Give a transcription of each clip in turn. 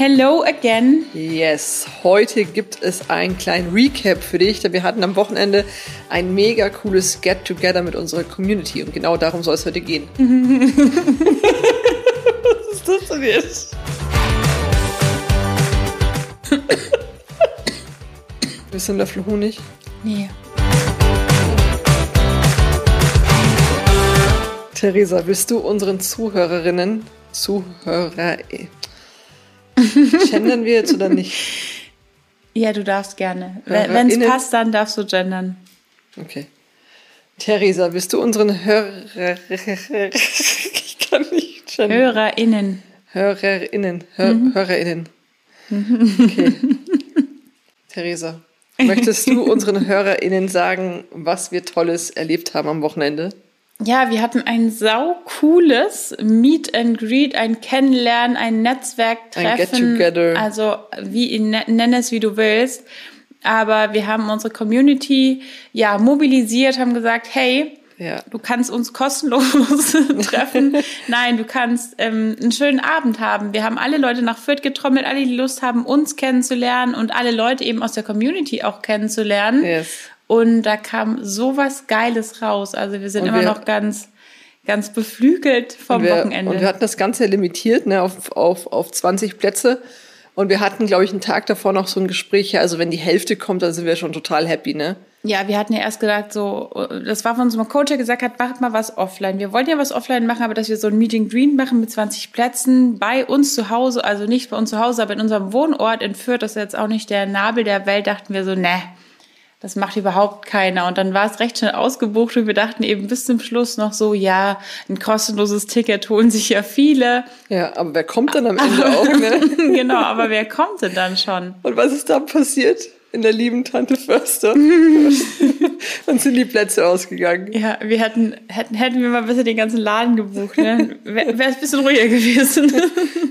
Hello again. Yes, heute gibt es einen kleinen Recap für dich, denn wir hatten am Wochenende ein mega cooles Get-Together mit unserer Community und genau darum soll es heute gehen. Was ist das denn jetzt? Bist du ein Löffel Honig? Nee. Theresa, willst du unseren Zuhörerinnen, Zuhörer, gendern wir jetzt oder nicht? Ja, du darfst gerne. Wenn es passt, dann darfst du gendern. Okay. Theresa, willst du unseren Hörer... Ich kann nicht gendern. HörerInnen. HörerInnen. Hör HörerInnen. Okay. Theresa, möchtest du unseren HörerInnen sagen, was wir Tolles erlebt haben am Wochenende? Ja, wir hatten ein sau cooles Meet and Greet, ein Kennenlernen, ein Netzwerktreffen. Ein Get-Together. Also wie ne- nenn es wie du willst. Aber wir haben unsere Community ja mobilisiert, haben gesagt, hey, Ja. du kannst uns kostenlos treffen. Nein, du kannst ähm, einen schönen Abend haben. Wir haben alle Leute nach Fürth getrommelt, alle, die Lust haben, uns kennenzulernen und alle Leute eben aus der Community auch kennenzulernen. Yes. Und da kam sowas Geiles raus. Also wir sind Und immer wir- noch ganz, ganz beflügelt vom Und wir, Wochenende. Und wir hatten das Ganze limitiert ne, auf, auf, auf 20 Plätze. Und wir hatten, glaube ich, einen Tag davor noch so ein Gespräch. Ja, also wenn die Hälfte kommt, dann sind wir schon total happy, ne? ja, wir hatten ja erst gedacht, so, das war von unserem Coach, der gesagt hat, macht mal was offline. Wir wollten ja was offline machen, aber dass wir so ein Meeting Green machen mit 20 Plätzen bei uns zu Hause, also nicht bei uns zu Hause, aber in unserem Wohnort in Fürth, das ist jetzt auch nicht der Nabel der Welt, dachten wir so, ne, das macht überhaupt keiner. Und dann war es recht schnell ausgebucht und wir dachten eben bis zum Schluss noch so, ja, ein kostenloses Ticket holen sich ja viele. Ja, aber wer kommt dann am Ende auch, ne? genau, aber wer kommt denn dann schon? Und was ist da passiert? In der lieben Tante Förster. Dann sind die Plätze ausgegangen. Ja, wir hätten, hätten, hätten wir mal besser den ganzen Laden gebucht, ne? Wäre es ein bisschen ruhiger gewesen.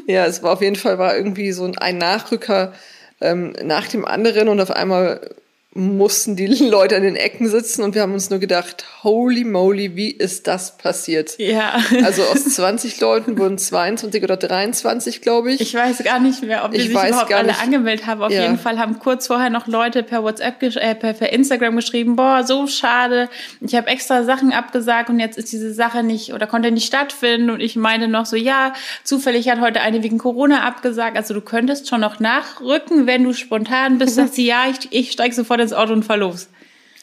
Ja, es war auf jeden Fall war irgendwie so ein Nachrücker ähm, nach dem anderen und auf einmal mussten die Leute an den Ecken sitzen und wir haben uns nur gedacht, holy moly, wie ist das passiert? ja. Also aus 20 Leuten wurden 22 oder 23, glaube ich. Ich weiß gar nicht mehr, ob die Ich sich überhaupt alle nicht. angemeldet haben. Auf Ja. jeden Fall haben kurz vorher noch Leute per WhatsApp, äh, per, per Instagram geschrieben, boah, so schade. Ich habe extra Sachen abgesagt und jetzt ist diese Sache nicht oder konnte nicht stattfinden. Und ich meinte noch so, ja, zufällig hat heute eine wegen Corona abgesagt. Also du könntest schon noch nachrücken, wenn du spontan bist, sagst du, ja, ich, ich steig sofort ins Auto und fahr los.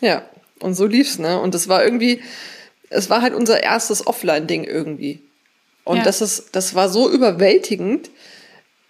Ja, und so lief's, ne? Und das war irgendwie, es war halt unser erstes Offline-Ding irgendwie. Und Ja. das ist, das war so überwältigend,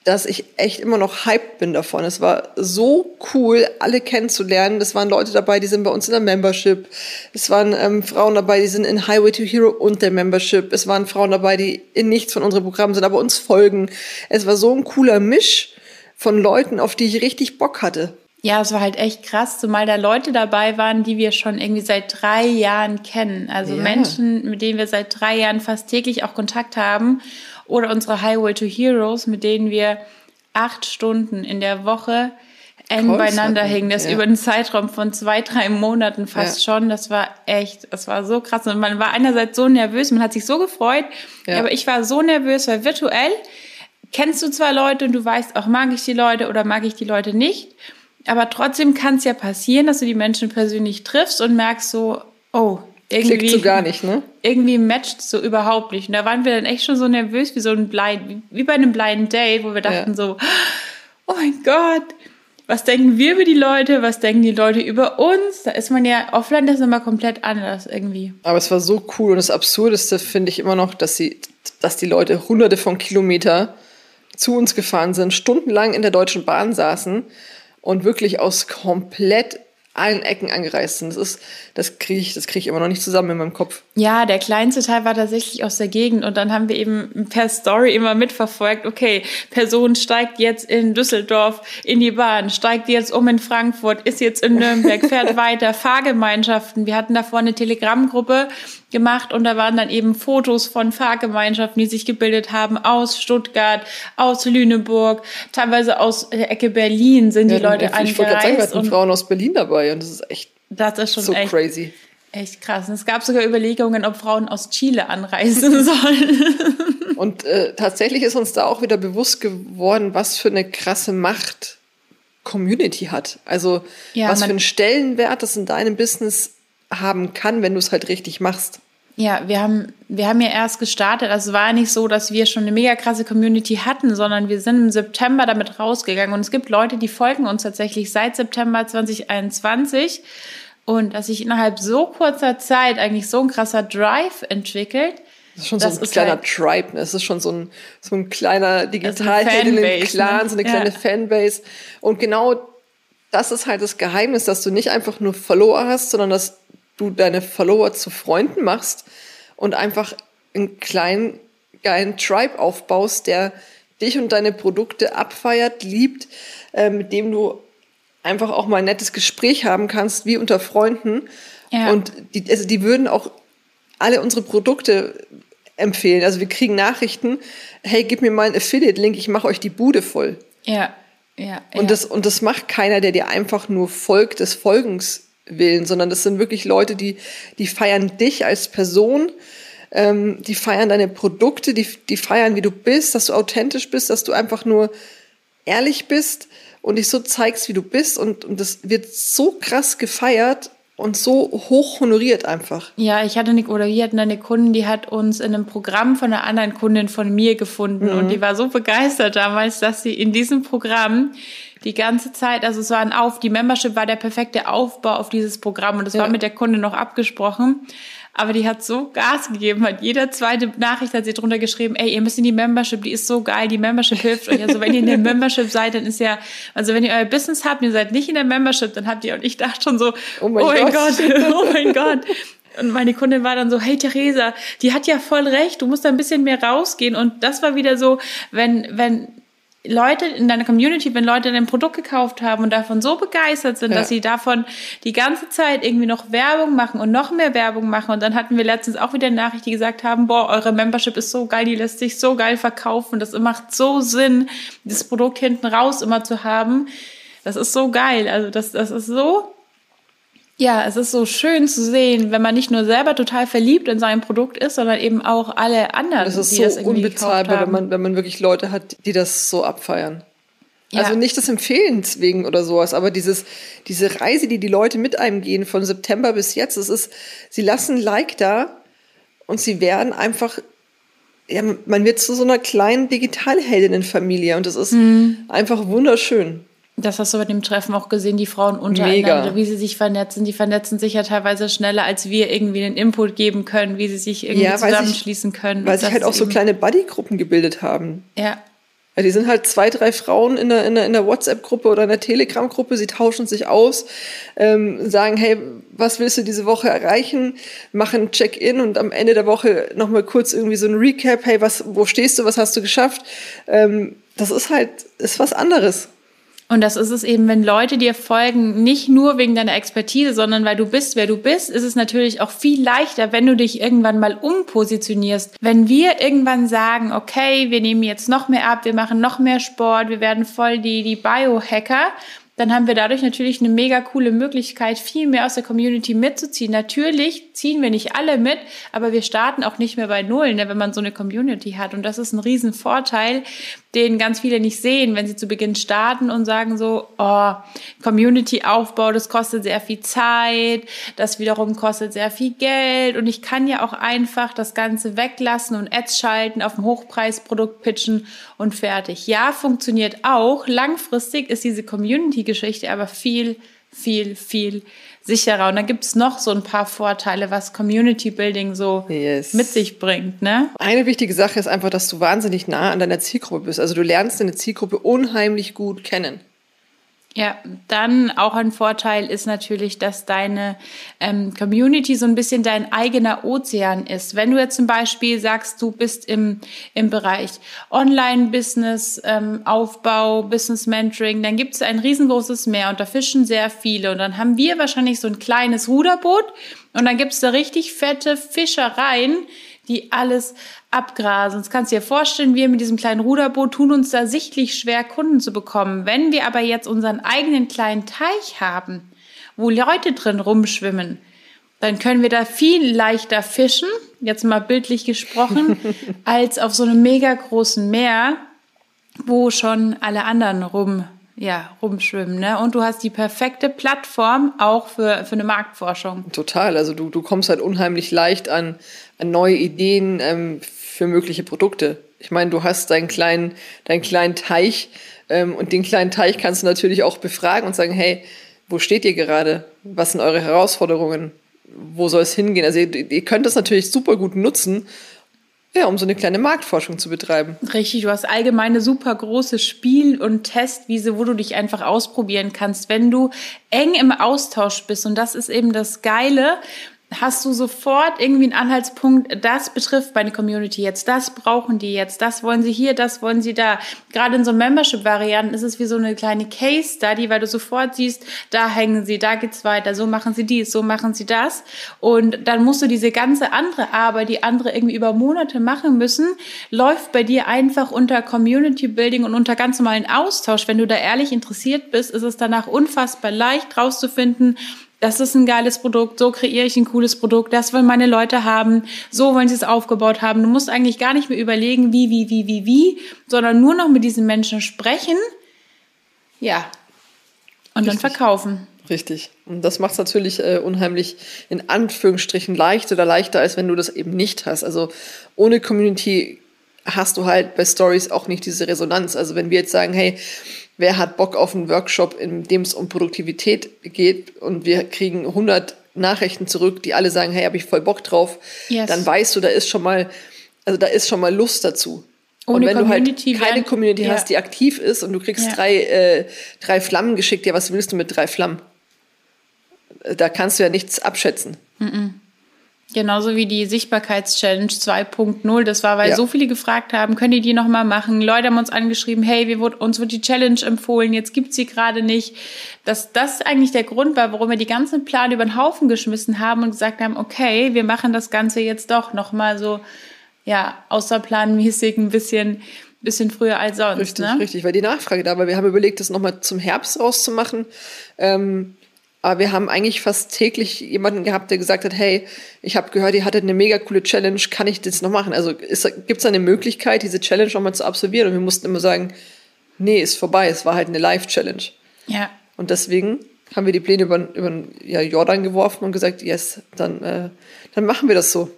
dass ich echt immer noch hyped bin davon. Es war so cool, alle kennenzulernen. Es waren Leute dabei, die sind bei uns in der Membership. Es waren ähm, Frauen dabei, die sind in Highway to Hero und der Membership. Es waren Frauen dabei, die in nichts von unseren Programmen sind, aber uns folgen. Es war so ein cooler Misch von Leuten, auf die ich richtig Bock hatte. Ja, es war halt echt krass, zumal da Leute dabei waren, die wir schon irgendwie seit drei Jahren kennen. Also Ja. Menschen, mit denen wir seit drei Jahren fast täglich auch Kontakt haben. Oder unsere Highway to Heroes, mit denen wir acht Stunden in der Woche eng Calls beieinander hatten, hängen. Das ja. über einen Zeitraum von zwei, drei Monaten fast Ja. schon. Das war echt, das war so krass. Und man war einerseits so nervös, man hat sich so gefreut. Aber ich war so nervös, weil virtuell kennst du zwar Leute und du weißt auch, mag ich die Leute oder mag ich die Leute nicht. Aber trotzdem kann es ja passieren, dass du die Menschen persönlich triffst und merkst so, oh, irgendwie, Klickt so gar nicht, ne? irgendwie matcht so überhaupt nicht. Und da waren wir dann echt schon so nervös wie so ein Blind, wie, bei einem Blind Date, wo wir dachten Ja. so, oh mein Gott, was denken wir über die Leute, was denken die Leute über uns? Da ist man ja offline, das ist immer komplett anders irgendwie. Aber es war so cool und das Absurdeste finde ich immer noch, dass sie, dass die Leute hunderte von Kilometer zu uns gefahren sind, stundenlang in der Deutschen Bahn saßen und wirklich aus komplett allen Ecken angereist sind. Das ist, das kriege ich, das kriege ich immer noch nicht zusammen in meinem Kopf. Ja, der kleinste Teil war tatsächlich aus der Gegend und dann haben wir eben per Story immer mitverfolgt, okay, Person steigt jetzt in Düsseldorf in die Bahn, steigt jetzt um in Frankfurt, ist jetzt in Nürnberg, fährt weiter, Fahrgemeinschaften. Wir hatten davor eine Telegram-Gruppe gemacht und da waren dann eben Fotos von Fahrgemeinschaften, die sich gebildet haben aus Stuttgart, aus Lüneburg, teilweise aus der Ecke Berlin sind die Wir hatten- Leute ich wollte gerade sagen, wir angereist Frauen aus Berlin dabei und das ist echt das ist schon so echt crazy. Echt krass. Und es gab sogar Überlegungen, ob Frauen aus Chile anreisen sollen. Und äh, tatsächlich ist uns da auch wieder bewusst geworden, was für eine krasse Macht Community hat. Also ja, was für einen Stellenwert das in deinem Business haben kann, wenn du es halt richtig machst. Ja, wir haben, wir haben ja erst gestartet. Also es war nicht so, dass wir schon eine mega krasse Community hatten, sondern wir sind im September damit rausgegangen. Und es gibt Leute, die folgen uns tatsächlich seit September 2021. Und dass sich innerhalb so kurzer Zeit eigentlich so ein krasser Drive entwickelt. Das ist schon das so ein kleiner halt, Tribe, ne? Das ist schon so ein, so ein kleiner Digitalheld in den Clan, ne? so eine kleine ja. Fanbase. Und genau das ist halt das Geheimnis, dass du nicht einfach nur Follower hast, sondern dass du deine Follower zu Freunden machst und einfach einen kleinen, geilen Tribe aufbaust, der dich und deine Produkte abfeiert, liebt, äh, mit dem du einfach auch mal ein nettes Gespräch haben kannst, wie unter Freunden. Ja. Und die, also die würden auch alle unsere Produkte empfehlen. Also wir kriegen Nachrichten, hey, gib mir mal einen Affiliate-Link, ich mache euch die Bude voll. Ja, ja. Und, ja. Das, und das macht keiner, der dir einfach nur folgt des Folgens willen, sondern das sind wirklich Leute, die, die feiern dich als Person, ähm, die feiern deine Produkte, die, die feiern, wie du bist, dass du authentisch bist, dass du einfach nur ehrlich bist und dich so zeigst, wie du bist. Und, und das wird so krass gefeiert und so hoch honoriert einfach. Ja, ich hatte eine, oder wir hatten eine Kundin, die hat uns in einem Programm von einer anderen Kundin von mir gefunden mhm. und die war so begeistert damals, dass sie in diesem Programm die ganze Zeit, also es war ein Auf, die Membership war der perfekte Aufbau auf dieses Programm und es ja. war mit der Kundin noch abgesprochen. Aber die hat so Gas gegeben, hat jeder zweite Nachricht hat sie drunter geschrieben, ey, ihr müsst in die Membership, die ist so geil, die Membership hilft euch. Also wenn ihr in der Membership seid, dann ist ja, also wenn ihr euer Business habt, ihr seid nicht in der Membership, dann habt ihr, und ich dachte schon so, oh mein, oh mein Gott. Gott, oh mein Gott. Und meine Kundin war dann so, hey Theresa, die hat ja voll recht, du musst da ein bisschen mehr rausgehen. Und das war wieder so, wenn, wenn Leute in deiner Community, wenn Leute dein Produkt gekauft haben und davon so begeistert sind, ja. dass sie davon die ganze Zeit irgendwie noch Werbung machen und noch mehr Werbung machen. Und dann hatten wir letztens auch wieder eine Nachricht, die gesagt haben, boah, eure Membership ist so geil, die lässt sich so geil verkaufen. Das macht so Sinn, das Produkt hinten raus immer zu haben. Das ist so geil. Also das, das ist so ja, es ist so schön zu sehen, wenn man nicht nur selber total verliebt in sein Produkt ist, sondern eben auch alle anderen. Das ist die so das unbezahlbar, wenn man, wenn man wirklich Leute hat, die das so abfeiern. Ja. Also nicht das Empfehlens wegen oder sowas, aber dieses, diese Reise, die die Leute mit einem gehen von September bis jetzt, es ist, sie lassen Like da und sie werden einfach, ja, man wird zu so einer kleinen Digitalheldinnenfamilie und das ist mhm. einfach wunderschön. Das hast du bei dem Treffen auch gesehen, die Frauen untereinander, Mega. wie sie sich vernetzen. Die vernetzen sich ja teilweise schneller, als wir irgendwie einen Input geben können, wie sie sich irgendwie ja, zusammenschließen ich, können. Weil sich halt auch so kleine Buddy-Gruppen gebildet haben. Ja. ja. Die sind halt zwei, drei Frauen in der, in der, in der WhatsApp-Gruppe oder in der Telegram-Gruppe, sie tauschen sich aus, ähm, sagen, hey, was willst du diese Woche erreichen? Machen Check-in und am Ende der Woche nochmal kurz irgendwie so ein Recap, hey, was, wo stehst du, was hast du geschafft? Ähm, das ist halt, ist was anderes. Und das ist es eben, wenn Leute dir folgen, nicht nur wegen deiner Expertise, sondern weil du bist, wer du bist, ist es natürlich auch viel leichter, wenn du dich irgendwann mal umpositionierst. Wenn wir irgendwann sagen, okay, wir nehmen jetzt noch mehr ab, wir machen noch mehr Sport, wir werden voll die, die Biohacker, dann haben wir dadurch natürlich eine mega coole Möglichkeit, viel mehr aus der Community mitzuziehen. Natürlich ziehen wir nicht alle mit, aber wir starten auch nicht mehr bei Null, ne, wenn man so eine Community hat. Und das ist ein Riesenvorteil, den ganz viele nicht sehen, wenn sie zu Beginn starten und sagen so, oh, Community-Aufbau, das kostet sehr viel Zeit, das wiederum kostet sehr viel Geld und ich kann ja auch einfach das Ganze weglassen und Ads schalten, auf ein Hochpreisprodukt pitchen und fertig. Ja, funktioniert auch. Langfristig ist diese Community-Geschichte aber viel, viel, viel sicherer. Und dann gibt es noch so ein paar Vorteile, was Community Building so yes. mit sich bringt. Ne? Eine wichtige Sache ist einfach, dass du wahnsinnig nah an deiner Zielgruppe bist. Also du lernst deine Zielgruppe unheimlich gut kennen. Ja, dann auch ein Vorteil ist natürlich, dass deine ähm, Community so ein bisschen dein eigener Ozean ist. Wenn du jetzt zum Beispiel sagst, du bist im, im Bereich Online-Business, ähm, Aufbau, Business Mentoring, dann gibt es ein riesengroßes Meer und da fischen sehr viele. Und dann haben wir wahrscheinlich so ein kleines Ruderboot und dann gibt es da richtig fette Fischereien, die alles abgrasen. Das kannst du dir vorstellen, wir mit diesem kleinen Ruderboot tun uns da sichtlich schwer, Kunden zu bekommen. Wenn wir aber jetzt unseren eigenen kleinen Teich haben, wo Leute drin rumschwimmen, dann können wir da viel leichter fischen, jetzt mal bildlich gesprochen, als auf so einem mega großen Meer, wo schon alle anderen rum, ja, rumschwimmen. Ne? Und du hast die perfekte Plattform auch für, für eine Marktforschung. Total. Also du, du kommst halt unheimlich leicht an, an neue Ideen ähm, für mögliche Produkte. Ich meine, du hast deinen kleinen, deinen kleinen Teich ähm, und den kleinen Teich kannst du natürlich auch befragen und sagen, hey, wo steht ihr gerade? Was sind eure Herausforderungen? wo soll es hingehen? Also ihr, ihr könnt das natürlich super gut nutzen, ja, um so eine kleine Marktforschung zu betreiben. Richtig, du hast allgemeine super große Spiel- und Testwiese, wo du dich einfach ausprobieren kannst, wenn du eng im Austausch bist. Und das ist eben das Geile hast du sofort irgendwie einen Anhaltspunkt, das betrifft meine Community jetzt, das brauchen die jetzt, das wollen sie hier, das wollen sie da. Gerade in so Membership-Varianten ist es wie so eine kleine Case-Study, weil du sofort siehst, da hängen sie, da geht's weiter, so machen sie dies, so machen sie das. Und dann musst du diese ganze andere Arbeit, die andere irgendwie über Monate machen müssen, läuft bei dir einfach unter Community Building und unter ganz normalen Austausch. Wenn du da ehrlich interessiert bist, ist es danach unfassbar leicht rauszufinden, das ist ein geiles Produkt, so kreiere ich ein cooles Produkt, das wollen meine Leute haben, so wollen sie es aufgebaut haben. Du musst eigentlich gar nicht mehr überlegen, wie, wie, wie, wie, wie, sondern nur noch mit diesen Menschen sprechen, ja, und Richtig. dann verkaufen. Richtig. Und das macht es natürlich äh, unheimlich in Anführungsstrichen leicht oder leichter, als wenn du das eben nicht hast. Also ohne Community hast du halt bei Stories auch nicht diese Resonanz. Also wenn wir jetzt sagen, hey, wer hat Bock auf einen Workshop, in dem es um Produktivität geht und wir kriegen 100 Nachrichten zurück, die alle sagen, hey, habe ich voll Bock drauf, yes. dann weißt du, da ist schon mal, also da ist schon mal Lust dazu. Ohne und wenn Community du halt keine Community ja. hast, die aktiv ist und du kriegst ja. drei, äh, drei Flammen geschickt, ja, was willst du mit drei Flammen? Da kannst du ja nichts abschätzen. Mm -mm. Genauso wie die Sichtbarkeitschallenge 2.0. Das war, weil ja. so viele gefragt haben, können die die nochmal machen? Leute haben uns angeschrieben, hey, wir uns wird die Challenge empfohlen, jetzt gibt's sie gerade nicht. Dass das eigentlich der Grund war, warum wir die ganzen Plan über den Haufen geschmissen haben und gesagt haben, okay, wir machen das Ganze jetzt doch nochmal so, ja, außerplanmäßig ein bisschen, bisschen früher als sonst. Richtig, ne? richtig, weil die Nachfrage da war. Wir haben überlegt, das nochmal zum Herbst rauszumachen. Ähm, aber wir haben eigentlich fast täglich jemanden gehabt, der gesagt hat, hey, ich habe gehört, ihr hattet eine mega coole Challenge, kann ich das noch machen? Also gibt es eine Möglichkeit, diese Challenge nochmal zu absolvieren? Und wir mussten immer sagen, nee, ist vorbei, es war halt eine Live-Challenge. Ja. Und deswegen haben wir die Pläne über, über ja, Jordan geworfen und gesagt, yes, dann, äh, dann machen wir das so.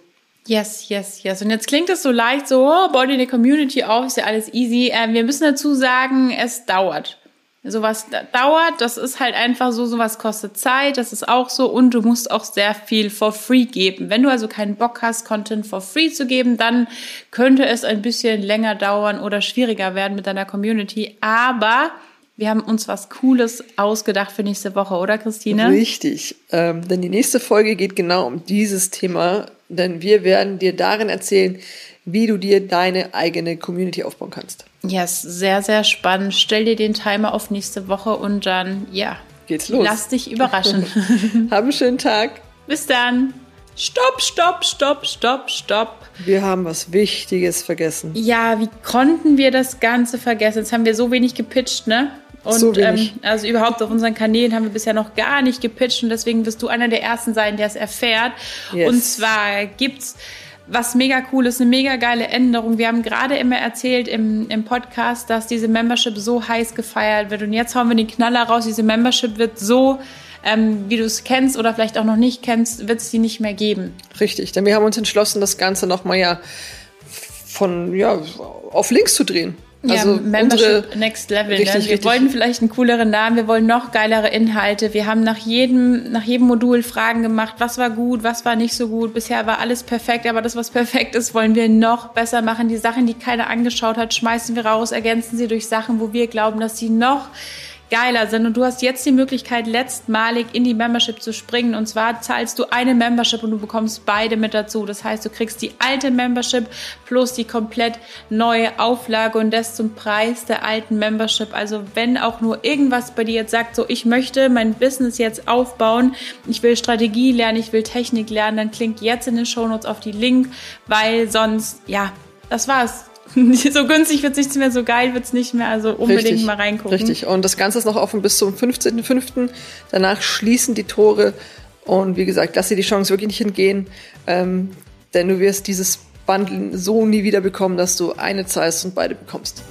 Yes, yes, yes. Und jetzt klingt es so leicht, so, oh, Body in der Community auf, ist ja alles easy. Äh, wir müssen dazu sagen, es dauert sowas dauert, das ist halt einfach so, sowas kostet Zeit, das ist auch so und du musst auch sehr viel for free geben. Wenn du also keinen Bock hast, Content for free zu geben, dann könnte es ein bisschen länger dauern oder schwieriger werden mit deiner Community, aber wir haben uns was Cooles ausgedacht für nächste Woche, oder Christine? Richtig, ähm, denn die nächste Folge geht genau um dieses Thema, denn wir werden dir darin erzählen, wie du dir deine eigene Community aufbauen kannst. Yes, sehr, sehr spannend. Stell dir den Timer auf nächste Woche und dann, ja, geht's los. Lass dich überraschen. Hab einen schönen Tag. Bis dann. Stopp, stopp, stopp, stopp, stopp. Wir haben was Wichtiges vergessen. Ja, wie konnten wir das Ganze vergessen? Jetzt haben wir so wenig gepitcht, ne? Und so ähm, also überhaupt auf unseren Kanälen haben wir bisher noch gar nicht gepitcht und deswegen wirst du einer der ersten sein, der es erfährt. Yes. Und zwar gibt's was mega cool ist, eine mega geile Änderung. Wir haben gerade immer erzählt im, im Podcast, dass diese Membership so heiß gefeiert wird. Und jetzt hauen wir den Knaller raus. Diese Membership wird so, ähm, wie du es kennst oder vielleicht auch noch nicht kennst, wird es die nicht mehr geben. Richtig, denn wir haben uns entschlossen, das Ganze nochmal ja von, ja, auf links zu drehen. Also ja, Membership Next Level. Ne? Richtig, ne? Wir richtig. wollten vielleicht einen cooleren Namen, wir wollen noch geilere Inhalte. Wir haben nach jedem, nach jedem Modul Fragen gemacht, was war gut, was war nicht so gut. Bisher war alles perfekt, aber das, was perfekt ist, wollen wir noch besser machen. Die Sachen, die keiner angeschaut hat, schmeißen wir raus, ergänzen sie durch Sachen, wo wir glauben, dass sie noch geiler sind. Und du hast jetzt die Möglichkeit, letztmalig in die Membership zu springen. Und zwar zahlst du eine Membership und du bekommst beide mit dazu. Das heißt, du kriegst die alte Membership plus die komplett neue Auflage und das zum Preis der alten Membership. Also wenn auch nur irgendwas bei dir jetzt sagt, so ich möchte mein Business jetzt aufbauen, ich will Strategie lernen, ich will Technik lernen, dann klingt jetzt in den Shownotes auf die Link, weil sonst, ja, das war's. so günstig wird es nicht mehr, so geil wird es nicht mehr. Also unbedingt richtig, mal reingucken. Richtig. Und das Ganze ist noch offen bis zum 15.05. Danach schließen die Tore Und wie gesagt, lass dir die Chance wirklich nicht entgehen, ähm, denn du wirst dieses Bundle so nie wieder bekommen, dass du eine zahlst und beide bekommst.